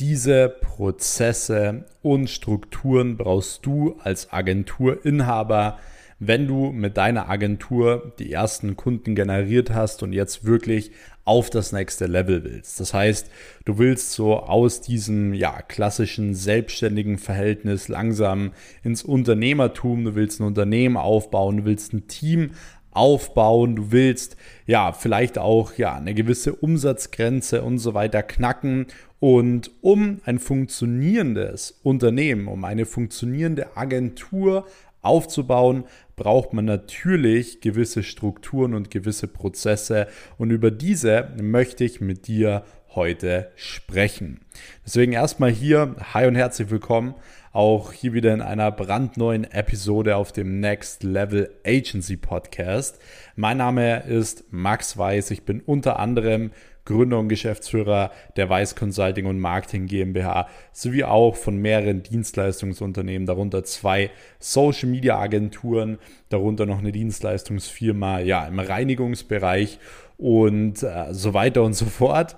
diese Prozesse und Strukturen brauchst du als Agenturinhaber, wenn du mit deiner Agentur die ersten Kunden generiert hast und jetzt wirklich auf das nächste Level willst. Das heißt, du willst so aus diesem ja, klassischen selbstständigen Verhältnis langsam ins Unternehmertum, du willst ein Unternehmen aufbauen, du willst ein Team aufbauen, du willst ja vielleicht auch ja eine gewisse Umsatzgrenze und so weiter knacken und um ein funktionierendes Unternehmen, um eine funktionierende Agentur aufzubauen, braucht man natürlich gewisse Strukturen und gewisse Prozesse und über diese möchte ich mit dir heute sprechen. Deswegen erstmal hier, hi und herzlich willkommen, auch hier wieder in einer brandneuen Episode auf dem Next Level Agency Podcast. Mein Name ist Max Weiß, ich bin unter anderem Gründer und Geschäftsführer der Weiß Consulting und Marketing GmbH sowie auch von mehreren Dienstleistungsunternehmen, darunter zwei Social Media Agenturen, darunter noch eine Dienstleistungsfirma ja, im Reinigungsbereich und äh, so weiter und so fort.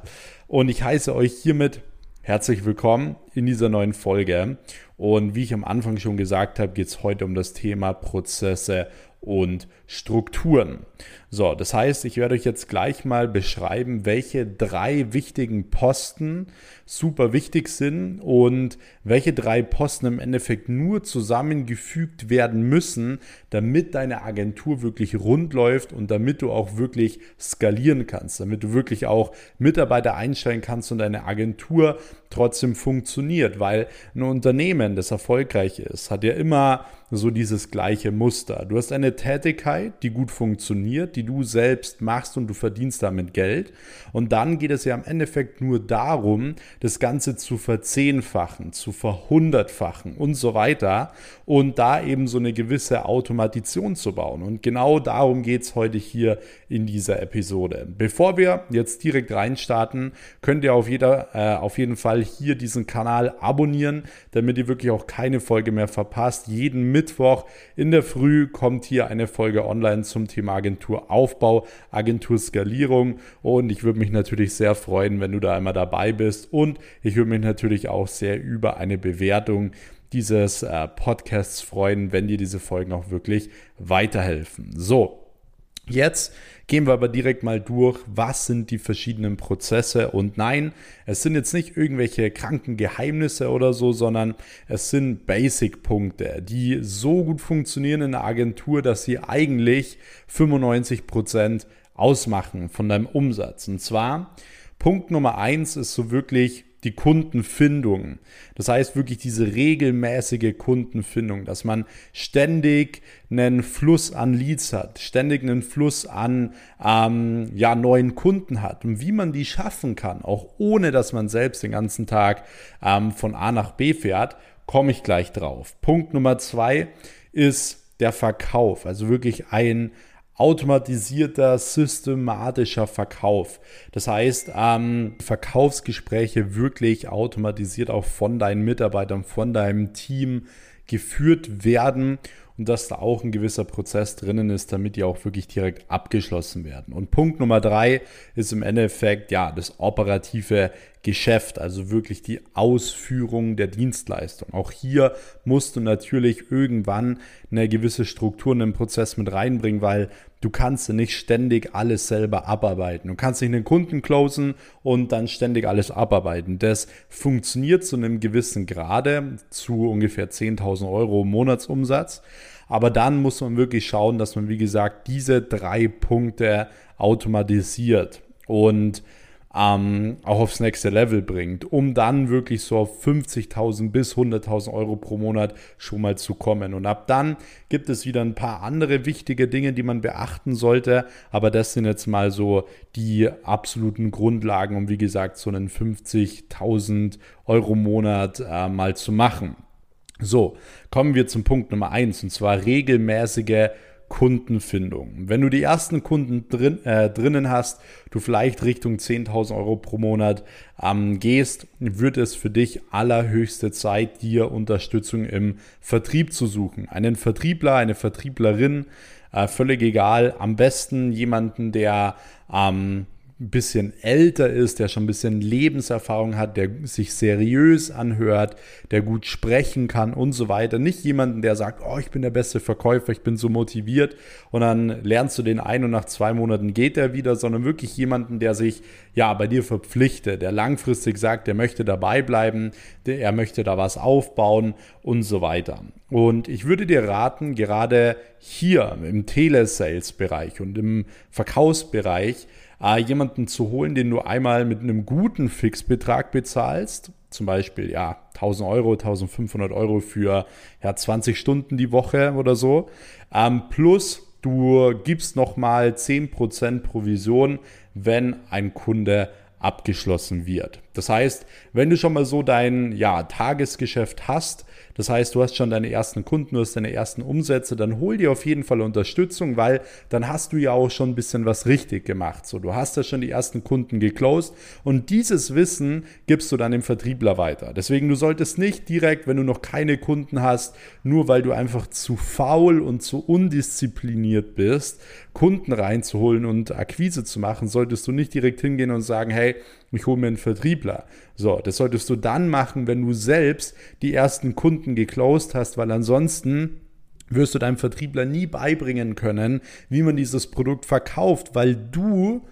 Und ich heiße euch hiermit herzlich willkommen in dieser neuen Folge. Und wie ich am Anfang schon gesagt habe, geht es heute um das Thema Prozesse und Strukturen. So, das heißt, ich werde euch jetzt gleich mal beschreiben, welche drei wichtigen Posten super wichtig sind und welche drei Posten im Endeffekt nur zusammengefügt werden müssen, damit deine Agentur wirklich rund läuft und damit du auch wirklich skalieren kannst, damit du wirklich auch Mitarbeiter einstellen kannst und deine Agentur trotzdem funktioniert, weil ein Unternehmen, das erfolgreich ist, hat ja immer so dieses gleiche Muster. Du hast eine Tätigkeit, die gut funktioniert, die du selbst machst und du verdienst damit Geld. Und dann geht es ja im Endeffekt nur darum, das Ganze zu verzehnfachen, zu verhundertfachen und so weiter und da eben so eine gewisse Automatisation zu bauen. Und genau darum geht es heute hier in dieser Episode. Bevor wir jetzt direkt reinstarten, könnt ihr auf, jeder, äh, auf jeden Fall hier diesen Kanal abonnieren, damit ihr wirklich auch keine Folge mehr verpasst. Jeden Mittwoch in der Früh kommt hier eine Folge online zum Thema Agenturaufbau, Agenturskalierung und ich würde mich natürlich sehr freuen, wenn du da einmal dabei bist und ich würde mich natürlich auch sehr über eine Bewertung dieses äh, Podcasts freuen, wenn dir diese Folgen auch wirklich weiterhelfen. So, Jetzt gehen wir aber direkt mal durch, was sind die verschiedenen Prozesse. Und nein, es sind jetzt nicht irgendwelche kranken Geheimnisse oder so, sondern es sind Basic-Punkte, die so gut funktionieren in der Agentur, dass sie eigentlich 95 Prozent ausmachen von deinem Umsatz. Und zwar, Punkt Nummer eins ist so wirklich die Kundenfindung. Das heißt wirklich diese regelmäßige Kundenfindung, dass man ständig einen Fluss an Leads hat, ständig einen Fluss an ähm, ja, neuen Kunden hat und wie man die schaffen kann, auch ohne dass man selbst den ganzen Tag ähm, von A nach B fährt, komme ich gleich drauf. Punkt Nummer zwei ist der Verkauf, also wirklich ein automatisierter, systematischer Verkauf. Das heißt, ähm, Verkaufsgespräche wirklich automatisiert auch von deinen Mitarbeitern, von deinem Team geführt werden und dass da auch ein gewisser Prozess drinnen ist, damit die auch wirklich direkt abgeschlossen werden. Und Punkt Nummer drei ist im Endeffekt ja das operative Geschäft, also wirklich die Ausführung der Dienstleistung. Auch hier musst du natürlich irgendwann eine gewisse Struktur in den Prozess mit reinbringen, weil du kannst nicht ständig alles selber abarbeiten. Du kannst nicht einen Kunden closen und dann ständig alles abarbeiten. Das funktioniert zu einem gewissen Grade, zu ungefähr 10.000 Euro Monatsumsatz. Aber dann muss man wirklich schauen, dass man, wie gesagt, diese drei Punkte automatisiert. Und ähm, auch aufs nächste Level bringt, um dann wirklich so auf 50.000 bis 100.000 Euro pro Monat schon mal zu kommen. Und ab dann gibt es wieder ein paar andere wichtige Dinge, die man beachten sollte, aber das sind jetzt mal so die absoluten Grundlagen, um wie gesagt so einen 50.000 Euro Monat äh, mal zu machen. So, kommen wir zum Punkt Nummer eins und zwar regelmäßige Kundenfindung. Wenn du die ersten Kunden drin, äh, drinnen hast, du vielleicht Richtung 10.000 Euro pro Monat ähm, gehst, wird es für dich allerhöchste Zeit, dir Unterstützung im Vertrieb zu suchen. Einen Vertriebler, eine Vertrieblerin, äh, völlig egal. Am besten jemanden, der ähm, ein bisschen älter ist, der schon ein bisschen Lebenserfahrung hat, der sich seriös anhört, der gut sprechen kann und so weiter. Nicht jemanden, der sagt, oh, ich bin der beste Verkäufer, ich bin so motiviert und dann lernst du den ein und nach zwei Monaten geht er wieder, sondern wirklich jemanden, der sich ja bei dir verpflichtet, der langfristig sagt, der möchte dabei bleiben, der, er möchte da was aufbauen und so weiter. Und ich würde dir raten, gerade hier im Telesales-Bereich und im Verkaufsbereich, äh, jemanden zu holen, den du einmal mit einem guten Fixbetrag bezahlst, zum Beispiel ja 1000 Euro, 1500 Euro für ja, 20 Stunden die Woche oder so, ähm, plus du gibst nochmal 10% Provision, wenn ein Kunde abgeschlossen wird. Das heißt, wenn du schon mal so dein ja, Tagesgeschäft hast, das heißt, du hast schon deine ersten Kunden, du hast deine ersten Umsätze, dann hol dir auf jeden Fall Unterstützung, weil dann hast du ja auch schon ein bisschen was richtig gemacht. So, du hast ja schon die ersten Kunden geclosed und dieses Wissen gibst du dann dem Vertriebler weiter. Deswegen, du solltest nicht direkt, wenn du noch keine Kunden hast, nur weil du einfach zu faul und zu undiszipliniert bist, Kunden reinzuholen und Akquise zu machen, solltest du nicht direkt hingehen und sagen, hey, ich hole mir einen Vertriebler. So, das solltest du dann machen, wenn du selbst die ersten Kunden geclosed hast, weil ansonsten wirst du deinem Vertriebler nie beibringen können, wie man dieses Produkt verkauft, weil du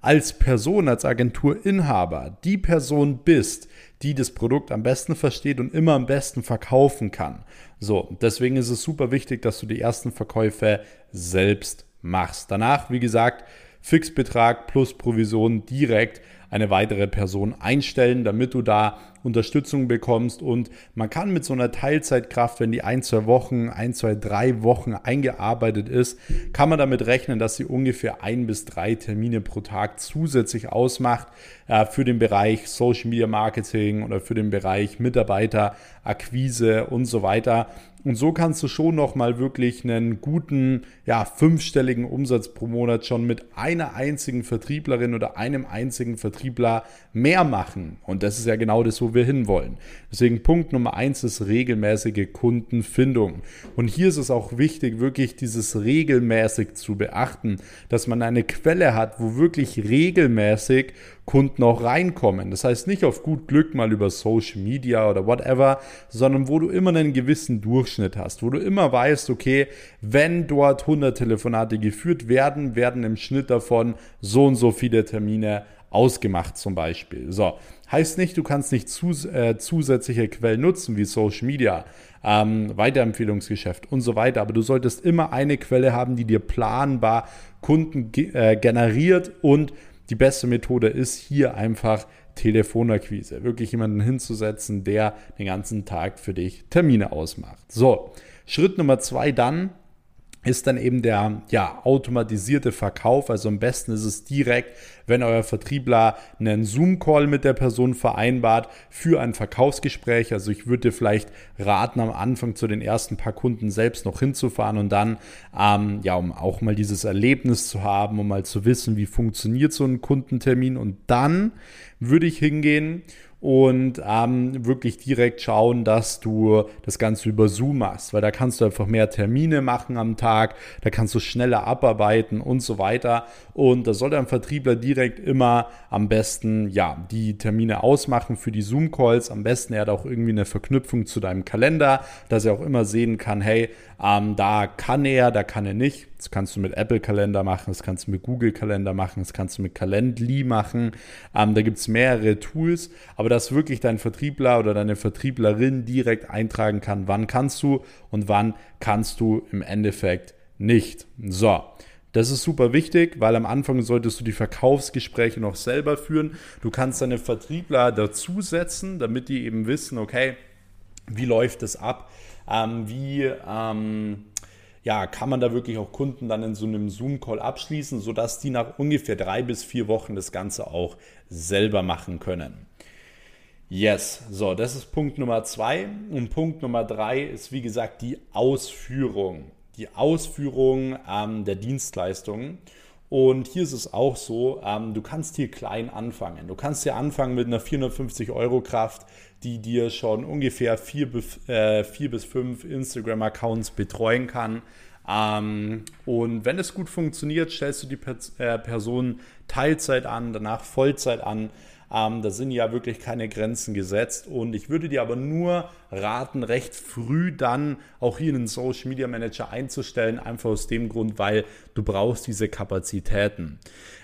als Person, als Agenturinhaber die Person bist, die das Produkt am besten versteht und immer am besten verkaufen kann. So, deswegen ist es super wichtig, dass du die ersten Verkäufe selbst machst. Danach, wie gesagt, Fixbetrag plus Provision direkt eine weitere Person einstellen, damit du da Unterstützung bekommst. Und man kann mit so einer Teilzeitkraft, wenn die ein, zwei Wochen, ein, zwei, drei Wochen eingearbeitet ist, kann man damit rechnen, dass sie ungefähr ein bis drei Termine pro Tag zusätzlich ausmacht äh, für den Bereich Social Media Marketing oder für den Bereich Mitarbeiterakquise und so weiter. Und so kannst du schon nochmal wirklich einen guten, ja, fünfstelligen Umsatz pro Monat schon mit einer einzigen Vertrieblerin oder einem einzigen Vertriebler mehr machen. Und das ist ja genau das, wo wir hinwollen. Deswegen Punkt Nummer eins ist regelmäßige Kundenfindung. Und hier ist es auch wichtig, wirklich dieses regelmäßig zu beachten, dass man eine Quelle hat, wo wirklich regelmäßig Kunden auch reinkommen. Das heißt nicht auf gut Glück mal über Social Media oder whatever, sondern wo du immer einen gewissen Durchschnitt hast, wo du immer weißt, okay, wenn dort 100 Telefonate geführt werden, werden im Schnitt davon so und so viele Termine ausgemacht zum Beispiel. So, heißt nicht, du kannst nicht zus äh, zusätzliche Quellen nutzen wie Social Media, ähm, Weiterempfehlungsgeschäft und so weiter, aber du solltest immer eine Quelle haben, die dir planbar Kunden ge äh, generiert und die beste Methode ist hier einfach Telefonakquise. Wirklich jemanden hinzusetzen, der den ganzen Tag für dich Termine ausmacht. So, Schritt Nummer zwei dann ist dann eben der ja, automatisierte Verkauf. Also am besten ist es direkt, wenn euer Vertriebler einen Zoom-Call mit der Person vereinbart für ein Verkaufsgespräch. Also ich würde dir vielleicht raten, am Anfang zu den ersten paar Kunden selbst noch hinzufahren und dann, ähm, ja, um auch mal dieses Erlebnis zu haben, um mal zu wissen, wie funktioniert so ein Kundentermin. Und dann würde ich hingehen und ähm, wirklich direkt schauen, dass du das Ganze über Zoom machst, weil da kannst du einfach mehr Termine machen am Tag, da kannst du schneller abarbeiten und so weiter. Und da soll ein Vertriebler direkt immer am besten ja die Termine ausmachen für die Zoom-Calls. Am besten er hat auch irgendwie eine Verknüpfung zu deinem Kalender, dass er auch immer sehen kann, hey, ähm, da kann er, da kann er nicht. Das kannst du mit Apple Kalender machen, das kannst du mit Google Kalender machen, das kannst du mit Calendly machen. Ähm, da gibt es mehrere Tools, aber dass wirklich dein Vertriebler oder deine Vertrieblerin direkt eintragen kann, wann kannst du und wann kannst du im Endeffekt nicht. So. Das ist super wichtig, weil am Anfang solltest du die Verkaufsgespräche noch selber führen. Du kannst deine Vertriebler dazusetzen, damit die eben wissen, okay, wie läuft es ab? Ähm, wie ähm, ja, kann man da wirklich auch Kunden dann in so einem Zoom-Call abschließen, sodass die nach ungefähr drei bis vier Wochen das Ganze auch selber machen können. Yes, so, das ist Punkt Nummer zwei. Und Punkt Nummer drei ist, wie gesagt, die Ausführung. Die Ausführung ähm, der Dienstleistungen. Und hier ist es auch so, ähm, du kannst hier klein anfangen. Du kannst hier anfangen mit einer 450 Euro Kraft, die dir schon ungefähr vier, äh, vier bis fünf Instagram-Accounts betreuen kann. Ähm, und wenn es gut funktioniert, stellst du die äh, Person Teilzeit an, danach Vollzeit an. Ähm, da sind ja wirklich keine Grenzen gesetzt. Und ich würde dir aber nur raten, recht früh dann auch hier einen Social Media Manager einzustellen, einfach aus dem Grund, weil du brauchst diese Kapazitäten.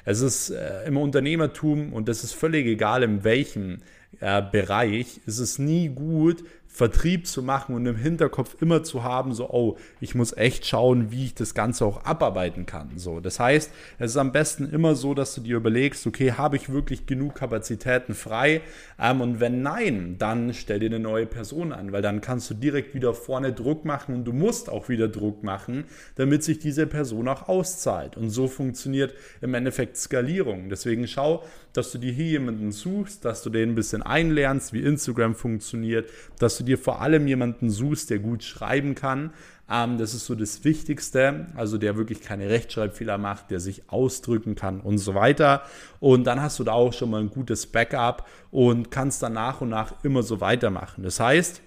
Es ist äh, im Unternehmertum und das ist völlig egal in welchem äh, Bereich, ist es nie gut, Vertrieb zu machen und im Hinterkopf immer zu haben, so, oh, ich muss echt schauen, wie ich das Ganze auch abarbeiten kann. So, das heißt, es ist am besten immer so, dass du dir überlegst, okay, habe ich wirklich genug Kapazitäten frei? Ähm, und wenn nein, dann stell dir eine neue Person an, weil dann kannst du direkt wieder vorne Druck machen und du musst auch wieder Druck machen, damit sich diese Person auch auszahlt. Und so funktioniert im Endeffekt Skalierung. Deswegen schau, dass du dir hier jemanden suchst, dass du den ein bisschen einlernst, wie Instagram funktioniert, dass du dir vor allem jemanden suchst, der gut schreiben kann. Ähm, das ist so das Wichtigste, also der wirklich keine Rechtschreibfehler macht, der sich ausdrücken kann und so weiter. Und dann hast du da auch schon mal ein gutes Backup und kannst dann nach und nach immer so weitermachen. Das heißt,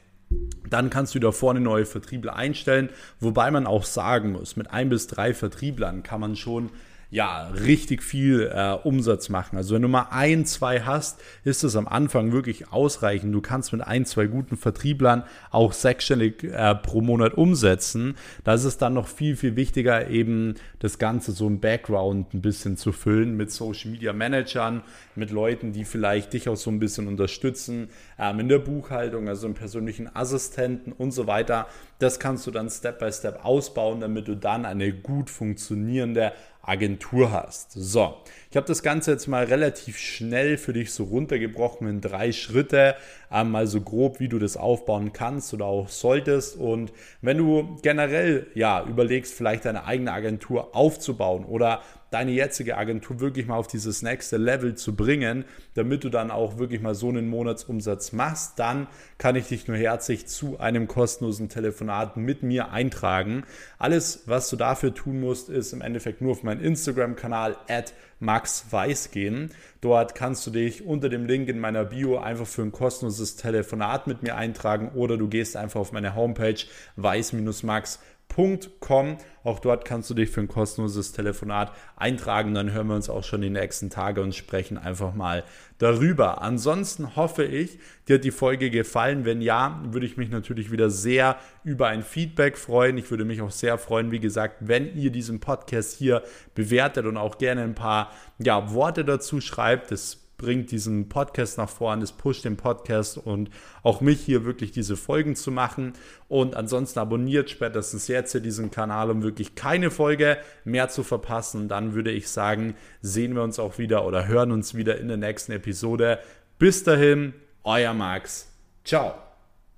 dann kannst du da vorne neue Vertriebler einstellen, wobei man auch sagen muss, mit ein bis drei Vertrieblern kann man schon ja, richtig viel äh, Umsatz machen. Also wenn du mal ein, zwei hast, ist es am Anfang wirklich ausreichend. Du kannst mit ein, zwei guten Vertrieblern auch sechsstellig äh, pro Monat umsetzen. Da ist es dann noch viel, viel wichtiger, eben das Ganze so im Background ein bisschen zu füllen mit Social Media Managern, mit Leuten, die vielleicht dich auch so ein bisschen unterstützen, ähm, in der Buchhaltung, also im persönlichen Assistenten und so weiter. Das kannst du dann Step by Step ausbauen, damit du dann eine gut funktionierende Agentur hast. So, ich habe das Ganze jetzt mal relativ schnell für dich so runtergebrochen in drei Schritte, ähm, mal so grob, wie du das aufbauen kannst oder auch solltest. Und wenn du generell ja überlegst, vielleicht deine eigene Agentur aufzubauen oder deine jetzige Agentur wirklich mal auf dieses nächste Level zu bringen, damit du dann auch wirklich mal so einen Monatsumsatz machst, dann kann ich dich nur herzlich zu einem kostenlosen Telefonat mit mir eintragen. Alles, was du dafür tun musst, ist im Endeffekt nur auf meinen Instagram-Kanal Max Weiß gehen. Dort kannst du dich unter dem Link in meiner Bio einfach für ein kostenloses Telefonat mit mir eintragen oder du gehst einfach auf meine Homepage weiß-max.com www.telefonat.com. Auch dort kannst du dich für ein kostenloses Telefonat eintragen. Dann hören wir uns auch schon die nächsten Tage und sprechen einfach mal darüber. Ansonsten hoffe ich, dir hat die Folge gefallen. Wenn ja, würde ich mich natürlich wieder sehr über ein Feedback freuen. Ich würde mich auch sehr freuen, wie gesagt, wenn ihr diesen Podcast hier bewertet und auch gerne ein paar ja, Worte dazu schreibt. Das bringt diesen Podcast nach vorne, es pusht den Podcast und auch mich hier wirklich diese Folgen zu machen. Und ansonsten abonniert spätestens jetzt hier diesen Kanal, um wirklich keine Folge mehr zu verpassen. Dann würde ich sagen, sehen wir uns auch wieder oder hören uns wieder in der nächsten Episode. Bis dahin, euer Max. Ciao.